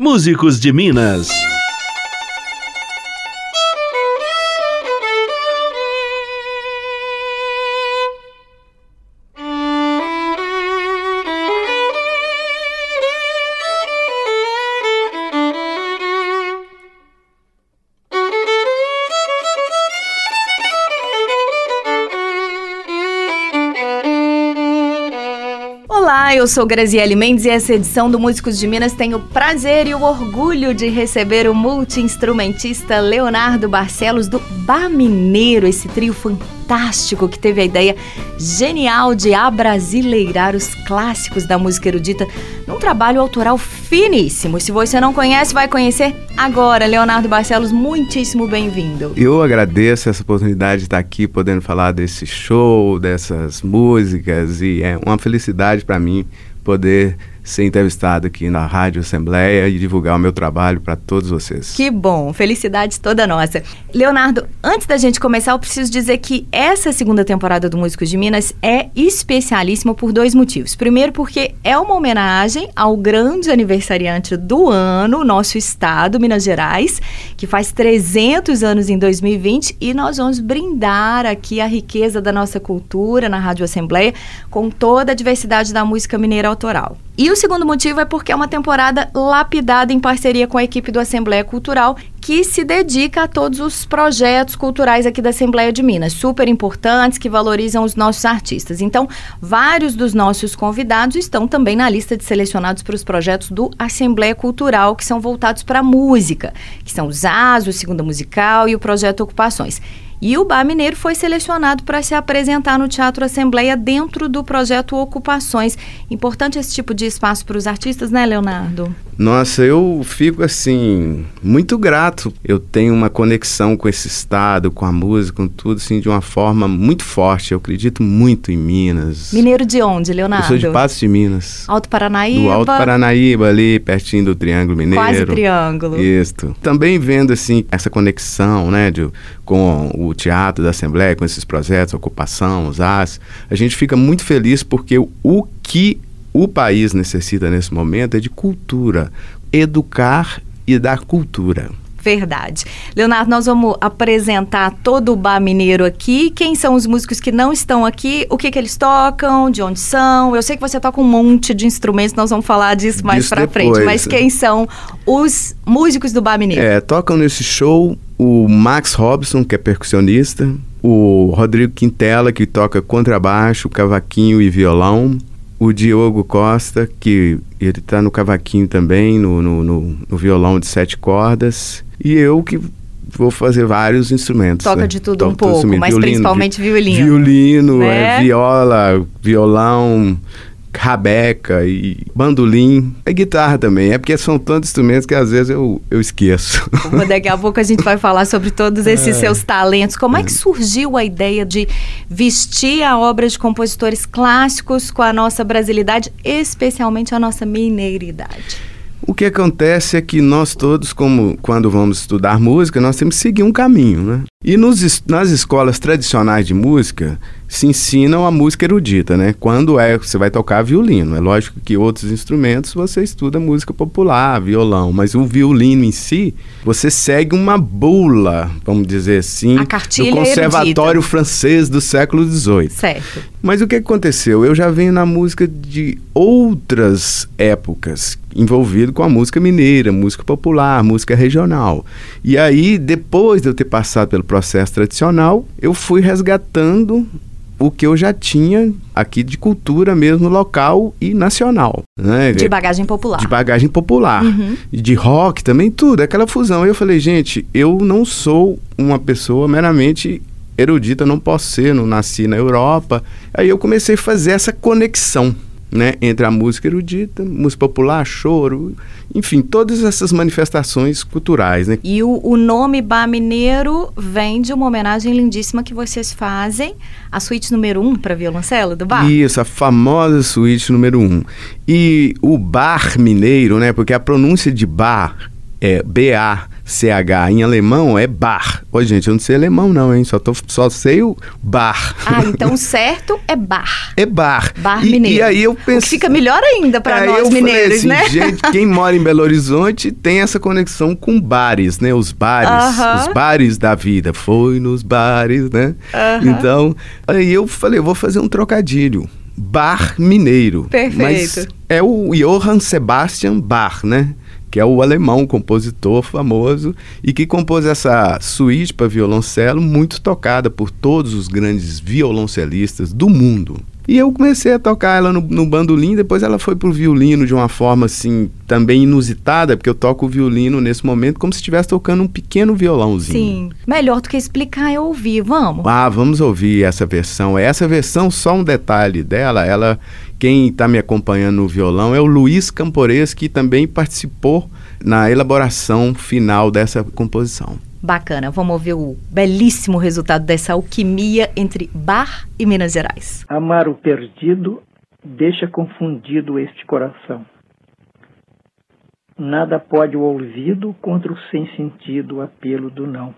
Músicos de Minas. Eu sou Graziele Mendes e essa edição do Músicos de Minas tem o prazer e o orgulho de receber o multi-instrumentista Leonardo Barcelos do Bar Mineiro, esse trio fantástico que teve a ideia genial de abrasileirar os clássicos da música erudita num trabalho autoral finíssimo. Se você não conhece, vai conhecer agora. Leonardo Barcelos, muitíssimo bem-vindo. Eu agradeço essa oportunidade de estar aqui podendo falar desse show, dessas músicas e é uma felicidade para mim poder ser entrevistado aqui na Rádio Assembleia e divulgar o meu trabalho para todos vocês. Que bom, felicidade toda nossa. Leonardo, antes da gente começar, eu preciso dizer que essa segunda temporada do Músicos de Minas é especialíssima por dois motivos. Primeiro, porque é uma homenagem ao grande aniversariante do ano, nosso estado, Minas Gerais, que faz 300 anos em 2020, e nós vamos brindar aqui a riqueza da nossa cultura na Rádio Assembleia com toda a diversidade da música mineira autoral. E o segundo motivo é porque é uma temporada lapidada em parceria com a equipe do Assembleia Cultural, que se dedica a todos os projetos culturais aqui da Assembleia de Minas, super importantes, que valorizam os nossos artistas. Então, vários dos nossos convidados estão também na lista de selecionados para os projetos do Assembleia Cultural, que são voltados para a música, que são os AS, o Segunda Musical e o Projeto Ocupações. E o Bar Mineiro foi selecionado para se apresentar no Teatro Assembleia dentro do projeto Ocupações. Importante esse tipo de espaço para os artistas, né, Leonardo? Nossa, eu fico assim, muito grato. Eu tenho uma conexão com esse estado, com a música, com tudo, assim, de uma forma muito forte. Eu acredito muito em Minas. Mineiro de onde, Leonardo? Eu sou de Passo de Minas. Alto Paranaíba? Do Alto Paranaíba, ali, pertinho do Triângulo Mineiro. Quase Triângulo. Isso. Também vendo, assim, essa conexão, né, de, com o teatro da Assembleia, com esses projetos, ocupação, os AS, a gente fica muito feliz porque o que o país necessita nesse momento é de cultura, educar e dar cultura. Verdade. Leonardo, nós vamos apresentar todo o Bar Mineiro aqui. Quem são os músicos que não estão aqui? O que, que eles tocam? De onde são? Eu sei que você toca um monte de instrumentos, nós vamos falar disso mais para frente. Mas quem são os músicos do Bar Mineiro? É, tocam nesse show o Max Robson, que é percussionista, o Rodrigo Quintela, que toca contrabaixo, cavaquinho e violão, o Diogo Costa, que ele está no cavaquinho também, no, no, no, no, violão de sete cordas, e eu que vou fazer vários instrumentos. Toca né? de tudo um pouco, mas violino, principalmente violino. Violino, né? é, viola, violão, rabeca e bandolim. É guitarra também, é porque são tantos instrumentos que às vezes eu, eu esqueço. Daqui a pouco a gente vai falar sobre todos esses é. seus talentos. Como é que surgiu a ideia de vestir a obra de compositores clássicos com a nossa brasilidade, especialmente a nossa mineiridade? O que acontece é que nós todos, como quando vamos estudar música, nós temos que seguir um caminho, né? E nos, nas escolas tradicionais de música, se ensinam a música erudita, né? Quando é você vai tocar violino. É lógico que outros instrumentos você estuda música popular, violão, mas o violino em si, você segue uma bula, vamos dizer assim, do Conservatório erudita. Francês do século XVIII. Certo. Mas o que aconteceu? Eu já venho na música de outras épocas, envolvido com a música mineira, música popular, música regional. E aí, depois de eu ter passado pelo processo tradicional, eu fui resgatando o que eu já tinha aqui de cultura mesmo local e nacional. Né? De bagagem popular. De bagagem popular. Uhum. De rock também, tudo, aquela fusão. Eu falei, gente, eu não sou uma pessoa meramente erudita, não posso ser, não nasci na Europa. Aí eu comecei a fazer essa conexão né, entre a música erudita, música popular, choro, enfim, todas essas manifestações culturais. Né? E o, o nome Bar Mineiro vem de uma homenagem lindíssima que vocês fazem, a suíte número 1 um para violoncelo do bar? Isso, a famosa suíte número 1. Um. E o Bar Mineiro, né, porque a pronúncia de bar é BA CH em alemão é bar. Ô, gente, eu não sei alemão não, hein? Só, tô, só sei o bar. Ah, então certo é bar. É bar. Bar e, mineiro. E aí eu pensei... fica melhor ainda para nós mineiros, assim, né? Gente, quem mora em Belo Horizonte tem essa conexão com bares, né? Os bares, uh -huh. os bares da vida. Foi nos bares, né? Uh -huh. Então, aí eu falei, eu vou fazer um trocadilho. Bar mineiro. Perfeito. Mas é o Johann Sebastian Bach, né? Que é o alemão, compositor famoso, e que compôs essa suíte para violoncelo, muito tocada por todos os grandes violoncelistas do mundo. E eu comecei a tocar ela no, no bandolim, depois ela foi pro violino de uma forma assim, também inusitada, porque eu toco o violino nesse momento como se estivesse tocando um pequeno violãozinho. Sim. Melhor do que explicar é ouvir, vamos? Ah, vamos ouvir essa versão. Essa versão, só um detalhe dela, ela quem está me acompanhando no violão é o Luiz Campores, que também participou na elaboração final dessa composição. Bacana, vamos ouvir o belíssimo resultado dessa alquimia entre Bar e Minas Gerais. Amar o perdido deixa confundido este coração. Nada pode o ouvido contra o sem sentido apelo do não.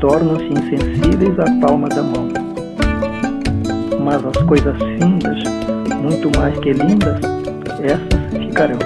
Tornam-se insensíveis à palma da mão. Mas as coisas findas, muito mais que lindas, essas ficarão.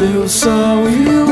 Deus são e o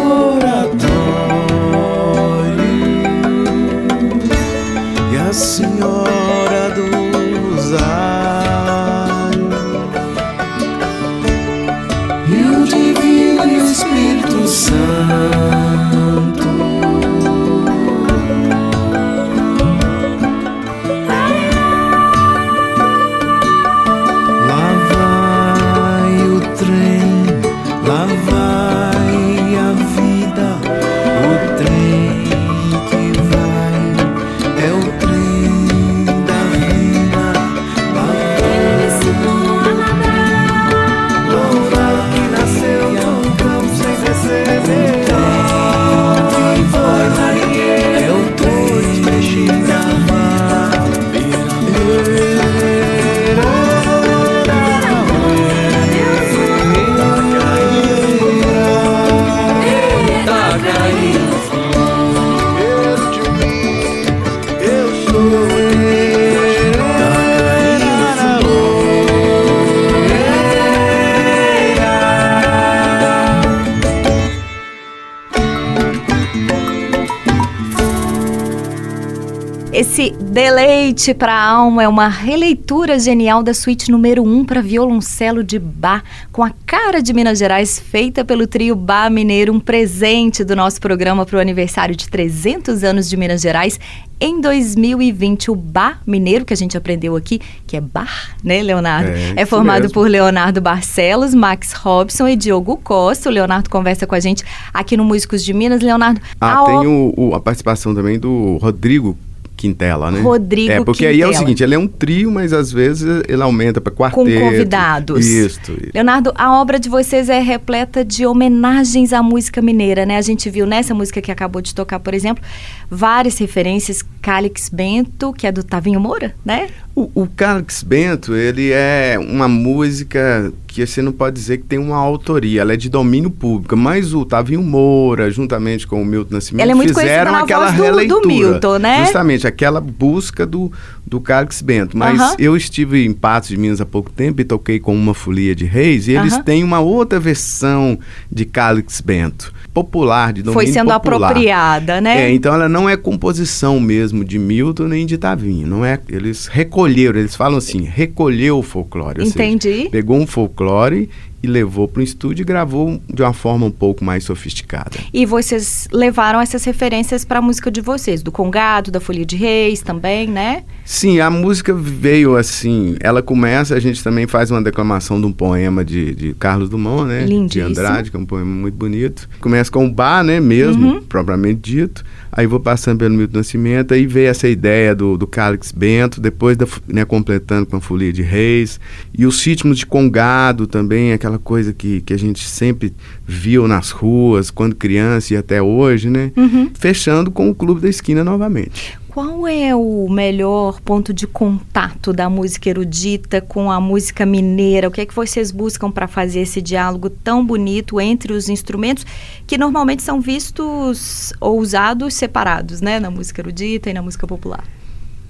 deleite para a alma é uma releitura genial da suíte número 1 um para violoncelo de Bach, com a cara de Minas Gerais, feita pelo trio Bach Mineiro, um presente do nosso programa para o aniversário de 300 anos de Minas Gerais. Em 2020, o Bar Mineiro, que a gente aprendeu aqui, que é Bar, né, Leonardo? É, é formado mesmo. por Leonardo Barcelos, Max Robson e Diogo Costa. O Leonardo conversa com a gente aqui no Músicos de Minas. Leonardo. Ah, tem o, o, a participação também do Rodrigo Quintela, né? Rodrigo É, porque Quintela. aí é o seguinte, ele é um trio, mas às vezes ele aumenta para quarteto. Com convidados. Isso, isso. Leonardo, a obra de vocês é repleta de homenagens à música mineira, né? A gente viu nessa música que acabou de tocar, por exemplo, várias referências. Calix Bento, que é do Tavinho Moura, né? O, o Calix Bento, ele é uma música que você não pode dizer que tem uma autoria, ela é de domínio público, mas o Tavinho Moura, juntamente com o Milton Nascimento, é muito fizeram aquela voz do, releitura. Do Milton, né? Justamente, aquela busca do, do Calix Bento. Mas uh -huh. eu estive em Patos de Minas há pouco tempo e toquei com uma folia de reis, e eles uh -huh. têm uma outra versão de Calix Bento popular, de domínio Foi sendo popular. apropriada, né? É, então ela não é composição mesmo de Milton nem de Tavinho, não é? Eles recolheram, eles falam assim, recolheu o folclore. Entendi. Seja, pegou um folclore e levou para o estúdio e gravou de uma forma um pouco mais sofisticada. E vocês levaram essas referências para a música de vocês, do Congado, da Folia de Reis também, né? Sim, a música veio assim, ela começa, a gente também faz uma declamação de um poema de, de Carlos Dumont, né? Lindíssimo. De Andrade, que é um poema muito bonito. Começa com o bar, né, mesmo, uhum. propriamente dito. Aí vou passando pelo Milton Nascimento, aí veio essa ideia do, do Calix Bento, depois da, né, completando com a Folia de Reis. E os ritmos de Congado também, aquela coisa que, que a gente sempre viu nas ruas, quando criança e até hoje, né? Uhum. Fechando com o Clube da Esquina novamente. Qual é o melhor ponto de contato da música erudita com a música mineira? O que é que vocês buscam para fazer esse diálogo tão bonito entre os instrumentos que normalmente são vistos ou usados separados, né, na música erudita e na música popular?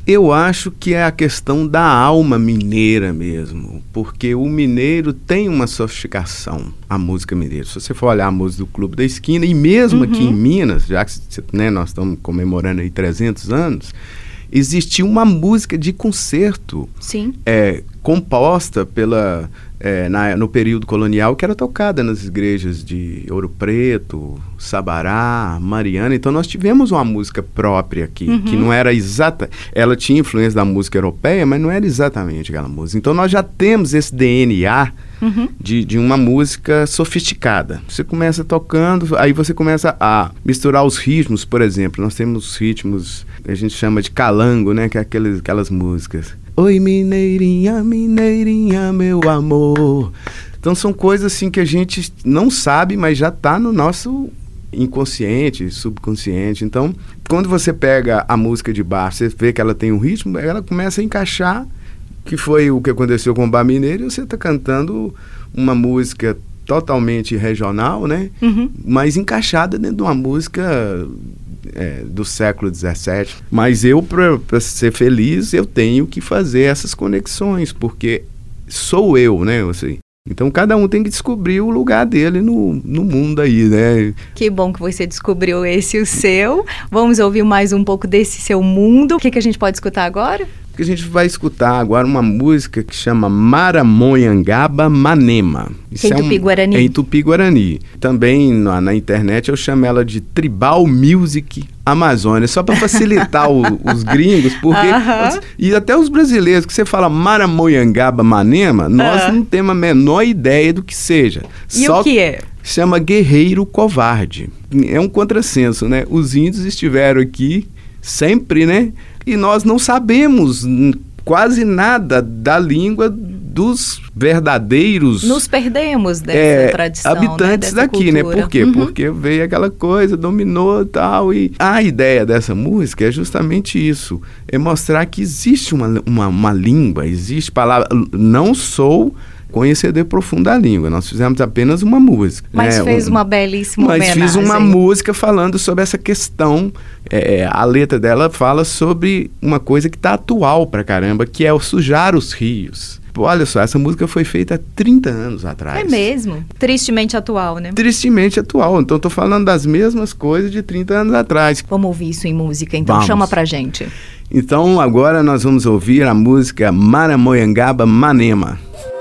Eu acho que é a questão da alma mineira mesmo, porque o mineiro tem uma sofisticação, a música mineira. Se você for olhar a música do Clube da Esquina, e mesmo uhum. aqui em Minas, já que né, nós estamos comemorando aí 300 anos, existia uma música de concerto Sim. É, composta pela é, na, no período colonial que era tocada nas igrejas de Ouro Preto, Sabará, Mariana. Então nós tivemos uma música própria aqui, uhum. que não era exata. Ela tinha influência da música europeia, mas não era exatamente aquela música. Então nós já temos esse DNA uhum. de, de uma música sofisticada. Você começa tocando, aí você começa a misturar os ritmos, por exemplo. Nós temos ritmos, a gente chama de calango, né? Que é aqueles, aquelas músicas. Oi, mineirinha, mineirinha, meu amor. Então são coisas assim que a gente não sabe, mas já está no nosso inconsciente, subconsciente. Então, quando você pega a música de bar, você vê que ela tem um ritmo, ela começa a encaixar, que foi o que aconteceu com o Bar Mineiro, e você está cantando uma música totalmente regional, né? Uhum. Mas encaixada dentro de uma música é, do século XVII. Mas eu, para ser feliz, eu tenho que fazer essas conexões, porque sou eu, né? Assim, então cada um tem que descobrir o lugar dele no, no mundo aí, né? Que bom que você descobriu esse o seu. Vamos ouvir mais um pouco desse seu mundo. O que, que a gente pode escutar agora? Que a gente vai escutar agora uma música que chama Maramonhangaba Manema. Isso em é Tupi-Guarani. Um, é em Tupi-Guarani. Também na, na, internet eu chamo ela de Tribal Music Amazônia, só para facilitar o, os gringos, porque... Uh -huh. E até os brasileiros, que você fala Maramonhangaba Manema, nós uh -huh. não temos a menor ideia do que seja. E só o que é? Chama Guerreiro Covarde. É um contrassenso, né? Os índios estiveram aqui sempre, né? E nós não sabemos quase nada da língua dos verdadeiros. Nos perdemos dessa é, tradição. Habitantes né? daqui, cultura. né? Por quê? Uhum. Porque veio aquela coisa, dominou tal. E a ideia dessa música é justamente isso: é mostrar que existe uma, uma, uma língua, existe palavra. Não sou conhecedor profundo da língua. Nós fizemos apenas uma música. Mas né? fez um, uma belíssima Mas homenagem. fiz uma música falando sobre essa questão. É, a letra dela fala sobre uma coisa que está atual pra caramba, que é o sujar os rios. olha só, essa música foi feita há 30 anos atrás. É mesmo. Tristemente atual, né? Tristemente atual. Então tô falando das mesmas coisas de 30 anos atrás. Vamos ouvir isso em música, então Vamos. chama pra gente. Então agora nós vamos ouvir a música Maramoyangaba Manema. Caraíba,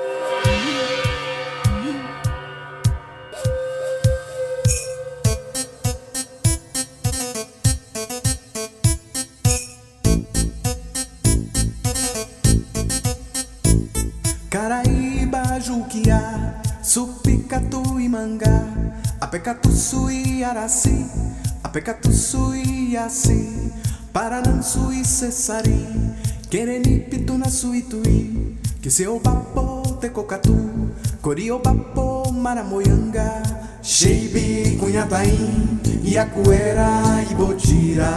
Apecatuçu e Iaci, Paranançu e Cessari, Quereni, Pituna, Suituí, que seu papo te cocatu, Coriopapo, Maramoyanga, Sheibi, Cunhataim, Iacuera, Ibotira,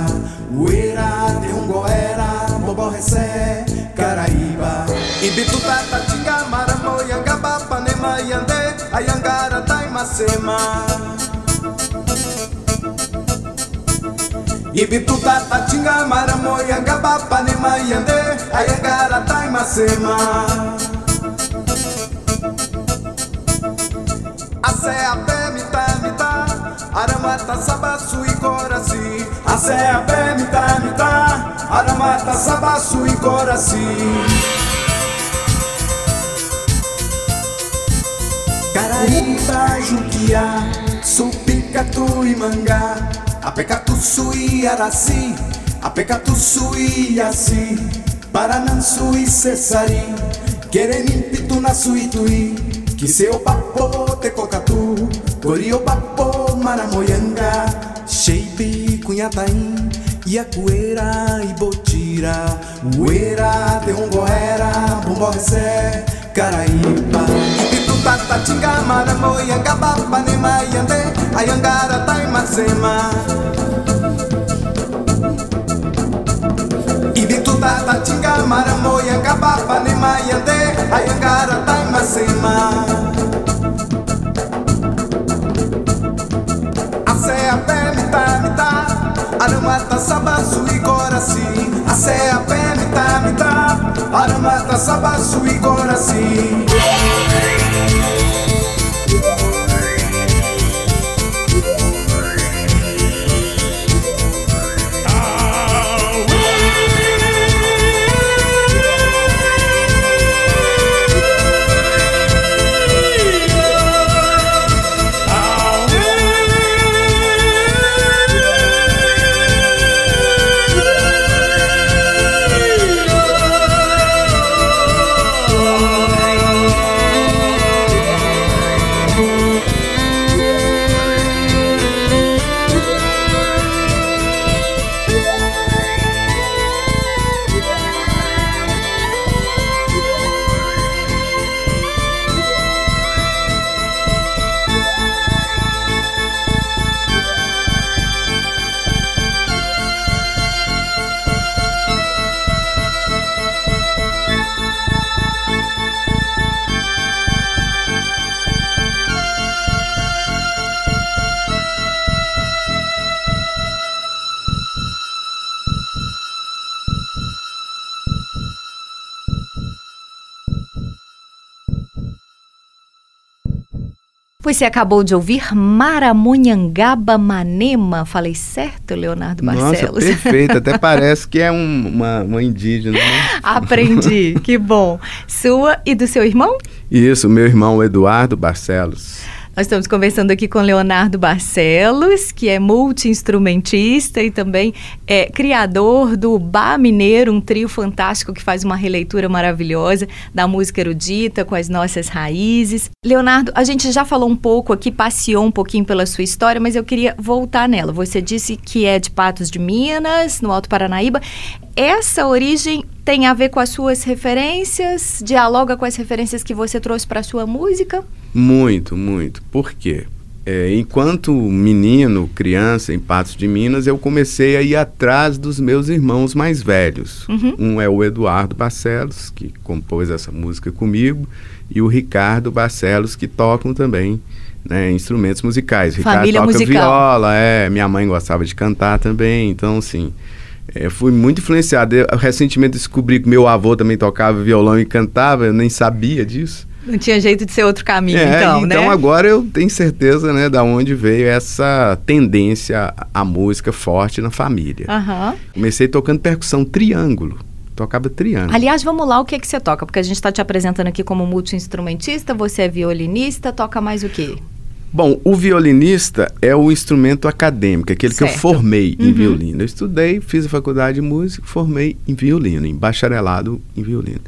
Uera, Teungoera, Boborrecé, Caraíba, Ibituta, Tatinga, Maramoyanga, Bapanema, Yande, Ayangara, Taimacema. Ibituta, Tatinga, Maramoyanga, Bapanema, Yande, Ayangara, Taimacema. A pé, mita, mita, aramata, sabaço e coraci. A pé, mita, mita, aramata, sabaço e coraci. Caraíba, Juquiá, e Mangá, Apecatuçu e Araci, Apecatuçu Iaci, Paranançu e Cessari, Queremim, papo te cocatu, Coriopapo, Maramoyanga, Sheipi, Cunhataim, Iacuera e Botira, Uera, Teungoera, Bomborrecé, Caraíba, Ibituta, Tatinga, Maramoyanga, Bapanema, Yande, Ayangara, Taimacema. Ibituta, Tatinga, Maramoyanga, Bapanema, Você acabou de ouvir Maramonhangaba Manema. Falei certo, Leonardo Nossa, Barcelos? perfeito. Até parece que é um- uma, uma indígena. Né? Aprendi, que bom. Sua e do seu irmão? Isso, meu irmão Eduardo Barcelos. Nós estamos conversando aqui com Leonardo Barcelos, que é multi-instrumentista e também é criador do Bar Mineiro, um trio fantástico que faz uma releitura maravilhosa da música erudita com as nossas raízes. Leonardo, a gente já falou um pouco aqui, passeou um pouquinho pela sua história, mas eu queria voltar nela. Você disse que é de Patos de Minas, no Alto Paranaíba. Essa origem tem a ver com as suas referências? Dialoga com as referências que você trouxe para a sua música? Muito, muito. Por quê? É, enquanto menino, criança, em Patos de Minas, eu comecei a ir atrás dos meus irmãos mais velhos. Uhum. Um é o Eduardo Barcelos, que compôs essa música comigo, e o Ricardo Barcelos, que tocam também né, instrumentos musicais. Ricardo Família toca musical. viola, é, minha mãe gostava de cantar também, então assim, É, fui muito influenciado. Eu, recentemente descobri que meu avô também tocava violão e cantava, eu nem sabia disso. Não tinha jeito de ser outro caminho, É, então, né? então agora eu tenho certeza, né, da onde veio essa tendência à música forte na família. Aham. Comecei tocando percussão triângulo. Tocava triângulo. Aliás, vamos lá, o que é que você toca? Porque a gente está te apresentando aqui como multi-instrumentista, você é violinista, toca mais o quê? Bom, o violinista é o instrumento acadêmico, aquele que eu Certo. formei em Uhum. violino. Eu estudei, fiz a faculdade de música, formei em violino, em bacharelado em violino.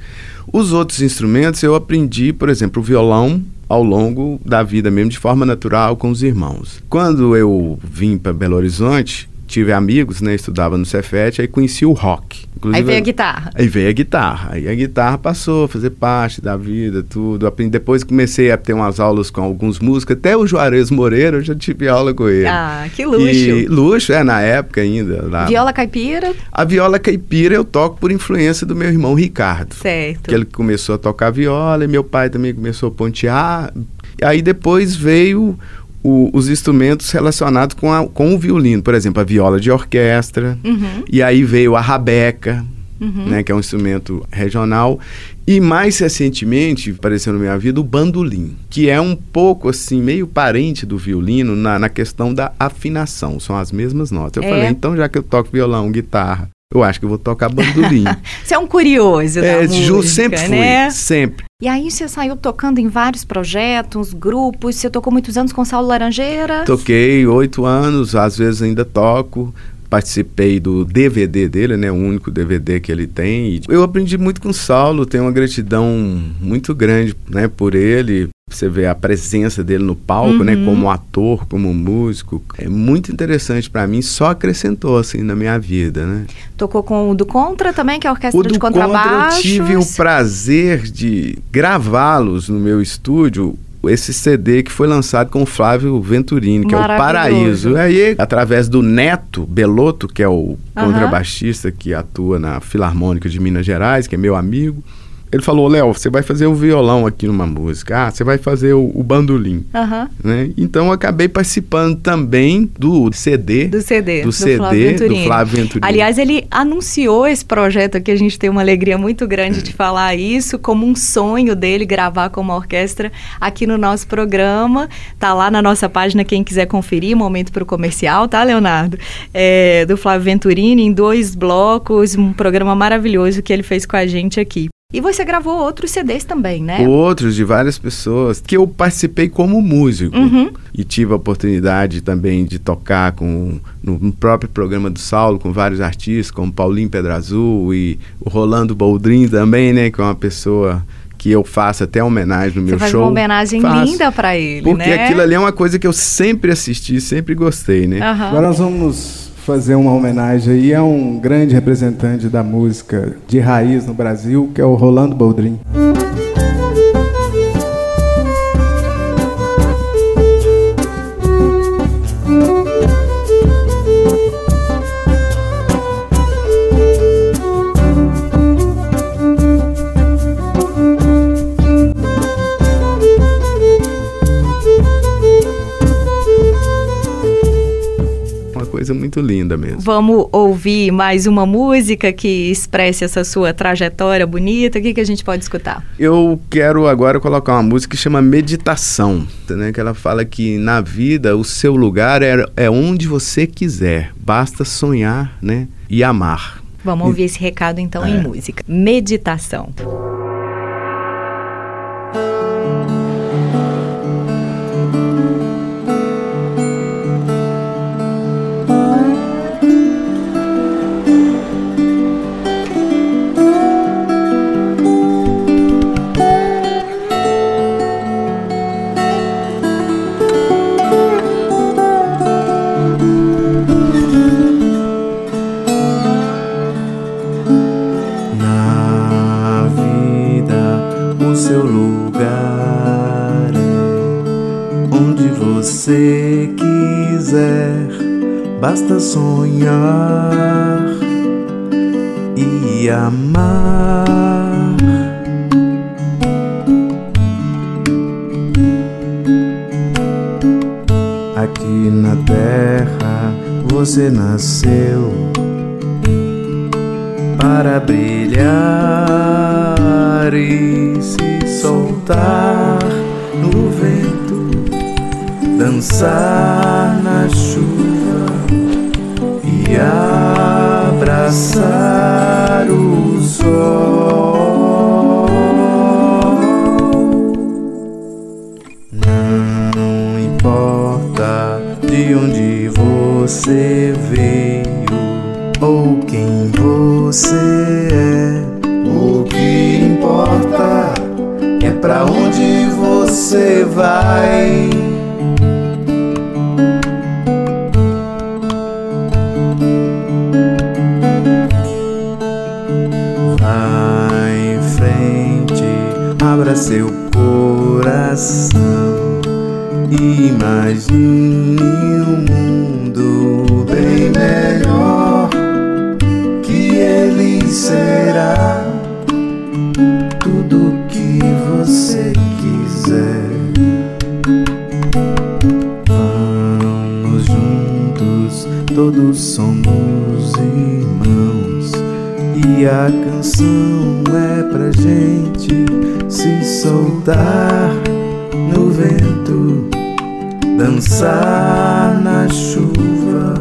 Os outros instrumentos eu aprendi, por exemplo, o violão ao longo da vida mesmo, de forma natural, com os irmãos. Quando eu vim para Belo Horizonte, tive amigos, né, estudava no Cefet, aí conheci o rock. Aí veio a guitarra. Aí veio a guitarra. Aí a guitarra passou a fazer parte da vida, tudo. Depois comecei a ter umas aulas com alguns músicos, até o Juarez Moreira, eu já tive aula com ele. Ah, que luxo. E, luxo, é, na época ainda. lá. Viola caipira, A viola caipira eu toco por influência do meu irmão Ricardo. certo. Que ele começou a tocar viola e meu pai também começou a pontear. E aí depois veio o- os instrumentos relacionados com, a- com o violino. Por exemplo, a viola de orquestra. Uhum, E aí veio a rabeca, uhum. né, que é um instrumento regional. E mais recentemente, apareceu na minha vida, o bandolim, que é um pouco assim, meio parente do violino na, na questão da afinação. São as mesmas notas. Eu É. falei, então já que eu toco violão, guitarra, eu acho que eu vou tocar bandolim. Você é um curioso da é, música, Ju, sempre fui, né? sempre. E aí você saiu tocando em vários projetos, grupos, você tocou muitos anos com Saulo Laranjeira. Toquei oito anos, às vezes ainda toco. Participei do DVD dele, né? O único DVD que ele tem. E eu aprendi muito com o Saulo, tenho uma gratidão muito grande, né, por ele. Você vê a presença dele no palco, né, Uhum. como ator, como músico. É muito interessante pra mim, só acrescentou assim na minha vida, né? Tocou com o do Contra também, que é a orquestra O do de Contra contrabaixo. eu tive o prazer de gravá-los no meu estúdio. Esse CD que foi lançado com o Flávio Venturini, que é o. Paraíso. Aí, através do Neto Belotto, que é o Aham. contrabaixista que atua na Filarmônica de Minas Gerais, que é meu amigo, ele falou: Léo, você vai fazer o violão aqui numa música. Ah, você vai fazer o, o bandolim. Aham, Né? Então eu acabei participando também do CD. do CD. Do CD Flávio do. Flávio Venturini. Aliás, ele anunciou esse projeto aqui, a gente tem uma alegria muito grande de falar isso, como um sonho dele gravar com uma orquestra aqui no nosso programa. Tá lá na nossa página, quem quiser conferir, momento para o comercial, tá, Leonardo? É, do Flávio Venturini, em dois blocos, um programa maravilhoso que ele fez com a gente aqui. E você gravou outros CDs também, né? outros de várias pessoas que eu participei como músico Uhum. e tive a oportunidade também de tocar com no, próprio programa do Saulo com vários artistas como Paulinho Pedrazul e o Rolando Boldrin também né que é uma pessoa que eu faço até homenagem no Você meu faz show uma homenagem Faço. linda para ele, porque né? aquilo ali é uma coisa que eu sempre assisti sempre gostei né Aham. Agora nós vamos fazer uma homenagem aí a um grande representante da música de raiz no Brasil, que é o Rolando Boldrin. Coisa muito linda mesmo Vamos ouvir mais uma música que expresse essa sua trajetória bonita. O que, que a gente pode escutar? Eu quero agora colocar uma música que chama Meditação, né? que ela fala que na vida o seu lugar é, é onde você quiser, basta sonhar né? e amar. Vamos ouvir esse recado então em É. música. Meditação. Você quiser, basta sonhar e amar. Aqui na terra você nasceu para brilhar e se soltar no vento, dançar na chuva e abraçar o sol. Não importa de onde você veio ou quem você é, o que importa é pra onde você. Vai seu coração. Imagine um mundo bem melhor que ele será. Tudo que você quiser. Vamos juntos, todos somos irmãos. E a canção é pra gente se soltar no vento, dançar na chuva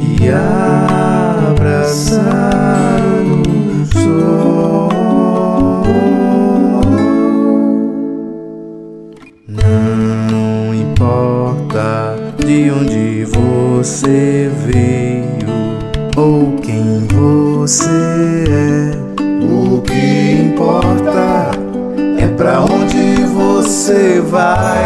e abraçar o sol. Não importa de onde você veio você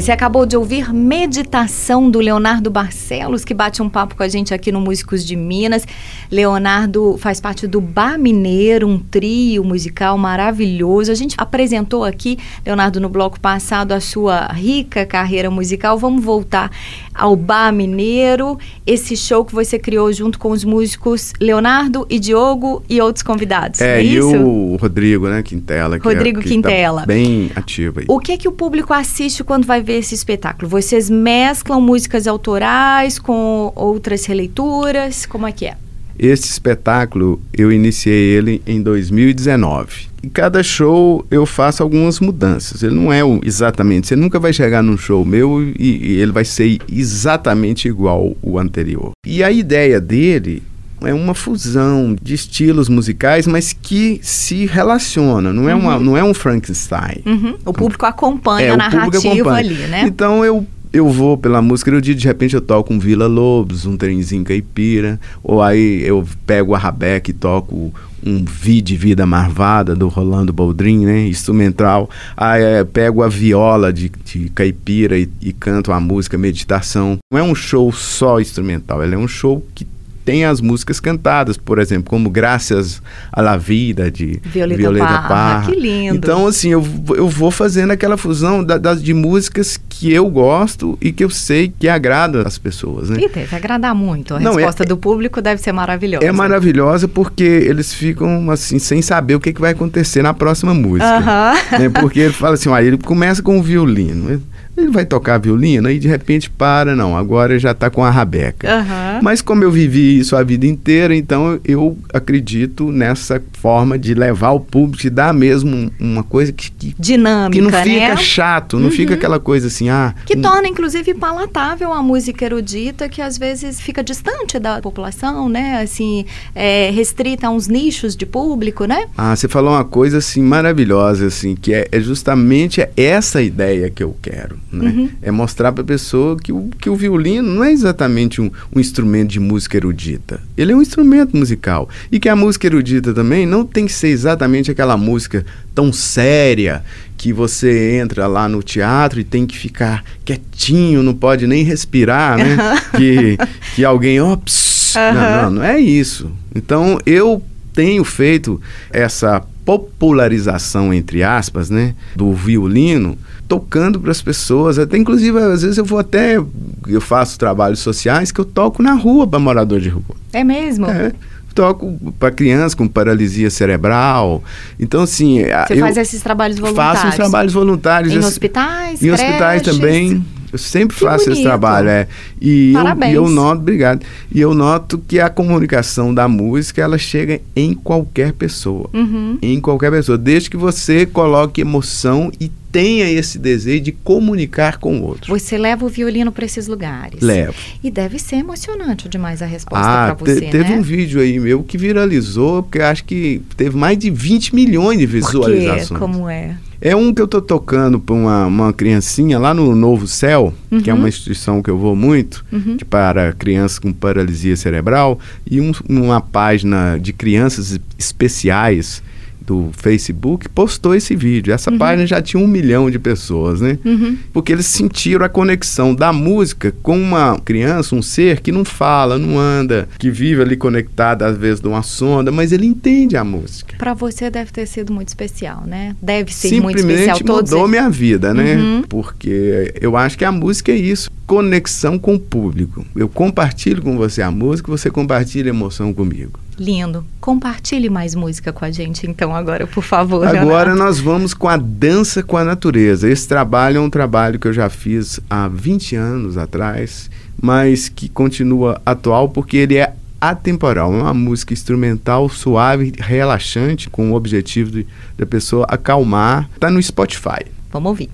Você acabou de ouvir Meditação do Leonardo Barcelos, que bate um papo com a gente aqui no Músicos de Minas. Leonardo faz parte do Bar Mineiro, um trio musical maravilhoso. A gente apresentou aqui, Leonardo, no bloco passado, a sua rica carreira musical. Vamos voltar ao Bar Mineiro, esse show que você criou junto com os músicos Leonardo e Diogo e outros convidados. É, é e o Rodrigo, né, Quintela. Que Rodrigo é, que Quintela. Tá bem ativo aí. O que é que o público assiste quando vai ver esse espetáculo? Vocês mesclam músicas autorais com outras releituras? Como é que é? Esse espetáculo eu iniciei ele em 2019. E cada show eu faço algumas mudanças. Ele não é o- exatamente. Você nunca vai chegar num show meu e, e ele vai ser exatamente igual o anterior. E a ideia dele é uma fusão de estilos musicais, mas que se relaciona. Não é, uma, não é um Frankenstein. Uhum. O público acompanha É, a narrativa acompanha. ali, né? Então eu eu vou pela música erudita, de repente eu toco um Vila Lobos, um trenzinho caipira, ou aí eu pego a rabeca e toco um Vi de Vida Marvada do Rolando Boldrin, né, instrumental. Aí eh, pego a viola de, de caipira e, e canto a música Meditação. Não é um show só instrumental, ele é um show que tem as músicas cantadas, por exemplo, como Graças à la Vida de Violeta Parra, que lindo. Então, assim, eu, eu vou fazendo aquela fusão da- das de músicas que eu gosto e que eu sei que agrada as pessoas, né? E deve agradar muito. A Não, é- resposta do público deve ser maravilhosa. É maravilhosa porque eles ficam assim sem saber o que, que vai acontecer na próxima música. Aham. né? Porque ele fala assim, ó, ele começa com o violino. Ele- vai tocar violino aí de repente para, não, agora já está com a rabeca. Aham. Mas como eu vivi isso a vida inteira, então eu acredito nessa forma de levar o público, de dar mesmo um- uma coisa que, que, Dinâmica, que não fica né? chato, não fica aquela coisa assim, ah... Que hum, torna, inclusive, palatável a música erudita, que às vezes fica distante da população, né? Assim, é, restrita a uns nichos de público, né? Ah, você falou uma coisa assim maravilhosa, assim, que é, é justamente essa ideia que eu quero. Né? Uhum. É mostrar para a pessoa que o, que o violino não é exatamente um, um, instrumento de música erudita. Ele é um instrumento musical. E que a música erudita também não tem que ser exatamente aquela música tão séria que você entra lá no teatro e tem que ficar quietinho, não pode nem respirar, né? que, que alguém, ops, uhum. não, não, não é isso. Então eu tenho feito essa popularização, entre aspas, né, do violino, tocando para as pessoas. Até inclusive, às vezes eu vou até. Eu faço trabalhos sociais que eu toco na rua para morador de rua. É mesmo? É toco para crianças com paralisia cerebral. Então, assim. Você faz esses trabalhos voluntários? Faço os trabalhos voluntários. Em hospitais? Em creches. hospitais também. Eu sempre que faço bonito. esse trabalho, é. E Parabéns. Eu, e eu noto, obrigado. E eu noto que a comunicação da música, ela chega em qualquer pessoa. Uhum. Em qualquer pessoa. Desde que você coloque emoção e tenha esse desejo de comunicar com o outro. Você leva o violino para esses lugares. Levo. E deve ser emocionante demais a resposta ah, para você, te, teve né? um vídeo aí meu que viralizou, porque acho que teve mais de 20 milhões de visualizações. Por quê? Como é? É um que eu tô tocando para uma, uma criancinha lá no Novo Céu, uhum. que é uma instituição que eu vou muito, uhum. para crianças com paralisia cerebral, e um, uma página de crianças especiais do Facebook postou esse vídeo. Essa Uhum. página já tinha um milhão de pessoas, né? Uhum. Porque eles sentiram a conexão da música com uma criança, um ser que não fala, não anda, que vive ali conectado às vezes de uma sonda, mas ele entende a música. Para você deve ter sido muito especial, né? Deve ser muito especial. Simplesmente mudou minha vida, né? Uhum. Porque eu acho que a música é isso, conexão com o público. Eu compartilho com você a música, você compartilha a emoção comigo. Lindo. Compartilhe mais música com a gente, então, agora, por favor. Agora nós vamos com a dança com a natureza. Esse trabalho é um trabalho que eu já fiz há 20 anos atrás, mas que continua atual porque ele é atemporal. É uma música instrumental suave, relaxante, com o objetivo de, da pessoa acalmar. Está no Spotify. Vamos ouvir.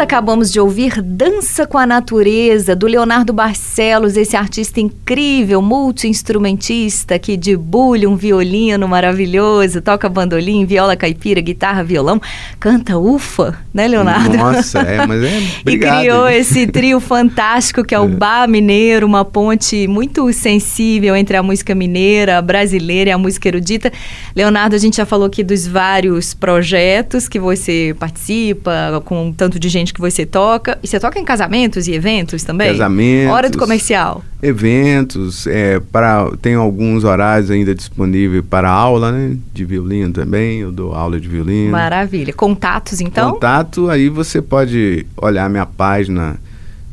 Acabamos de ouvir Dança com a Natureza, do Leonardo Barcelos, esse artista incrível, multi-instrumentista que debulha um violino maravilhoso, toca bandolim, viola caipira, guitarra, violão, canta ufa, né, Leonardo? Nossa, é, mas é. Obrigado. E criou esse trio fantástico que é o é. Bar Mineiro, uma ponte muito sensível entre a música mineira, a brasileira e a música erudita. Leonardo, a gente já falou aqui dos vários projetos que você participa, com tanto de gente que você toca. E você toca em casamentos e eventos também? Casamentos. Hora do comercial. Eventos, é, para, tem alguns horários ainda disponíveis para aula, né? De violino também, eu dou aula de violino. Maravilha. Contatos, então? Contato, aí você pode olhar minha página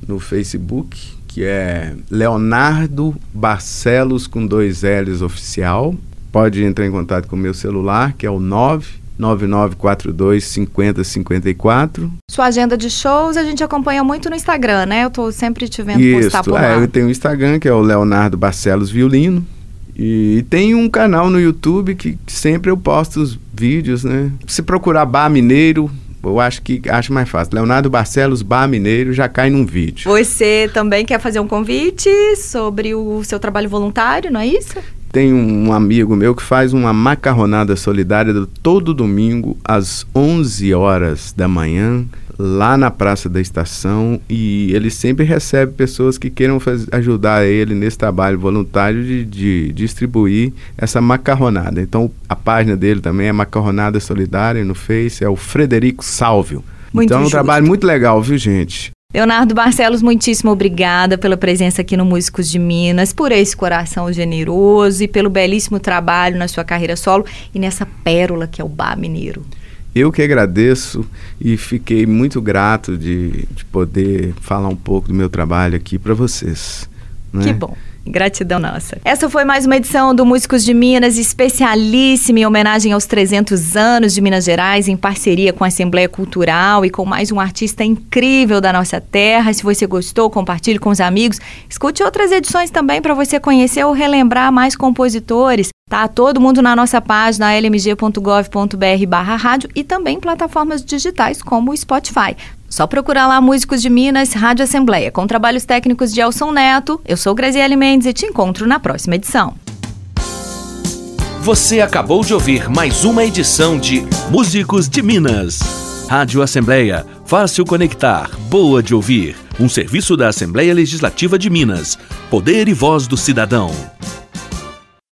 no Facebook, que é Leonardo Barcelos com dois L's oficial. Pode entrar em contato com o meu celular, que é o 9 9942 5054. Sua agenda de shows a gente acompanha muito no Instagram, né? Eu tô sempre te vendo Isso, postar por é, lá. eu tenho o Instagram, que é o Leonardo Barcelos Violino. E, e tem um canal no YouTube que, que sempre eu posto os vídeos, né? Se procurar Bar Mineiro, eu acho que acho mais fácil. Leonardo Barcelos, Bar Mineiro, já cai num vídeo. Você também quer fazer um convite sobre o seu trabalho voluntário, não é isso? Tem um amigo meu que faz uma macarronada solidária todo domingo às 11 horas da manhã lá na Praça da Estação e ele sempre recebe pessoas que queiram ajudar ele nesse trabalho voluntário de, de, distribuir essa macarronada. Então a página dele também é Macarronada Solidária no Face, é o Frederico Salvio. Muito então é um trabalho muito legal, viu gente? Leonardo Barcelos, muitíssimo obrigada pela presença aqui no Músicos de Minas, por esse coração generoso e pelo belíssimo trabalho na sua carreira solo e nessa pérola que é o Bar Mineiro. Eu que agradeço e fiquei muito grato de, de poder falar um pouco do meu trabalho aqui para vocês. Né? Que bom. Gratidão nossa. Essa foi mais uma edição do Músicos de Minas, especialíssima em homenagem aos 300 anos de Minas Gerais, em parceria com a Assembleia Cultural e com mais um artista incrível da nossa terra. Se você gostou, compartilhe com os amigos. Escute outras edições também para você conhecer ou relembrar mais compositores. Tá todo mundo na nossa página lmg.gov.br barra rádio e também plataformas digitais como o Spotify. Só procurar lá Músicos de Minas, Rádio Assembleia, com trabalhos técnicos de Elson Neto. Eu sou Graziele Mendes e te encontro na próxima edição. Você acabou de ouvir mais uma edição de Músicos de Minas. Rádio Assembleia, fácil conectar, boa de ouvir. Um serviço da Assembleia Legislativa de Minas. Poder e voz do cidadão.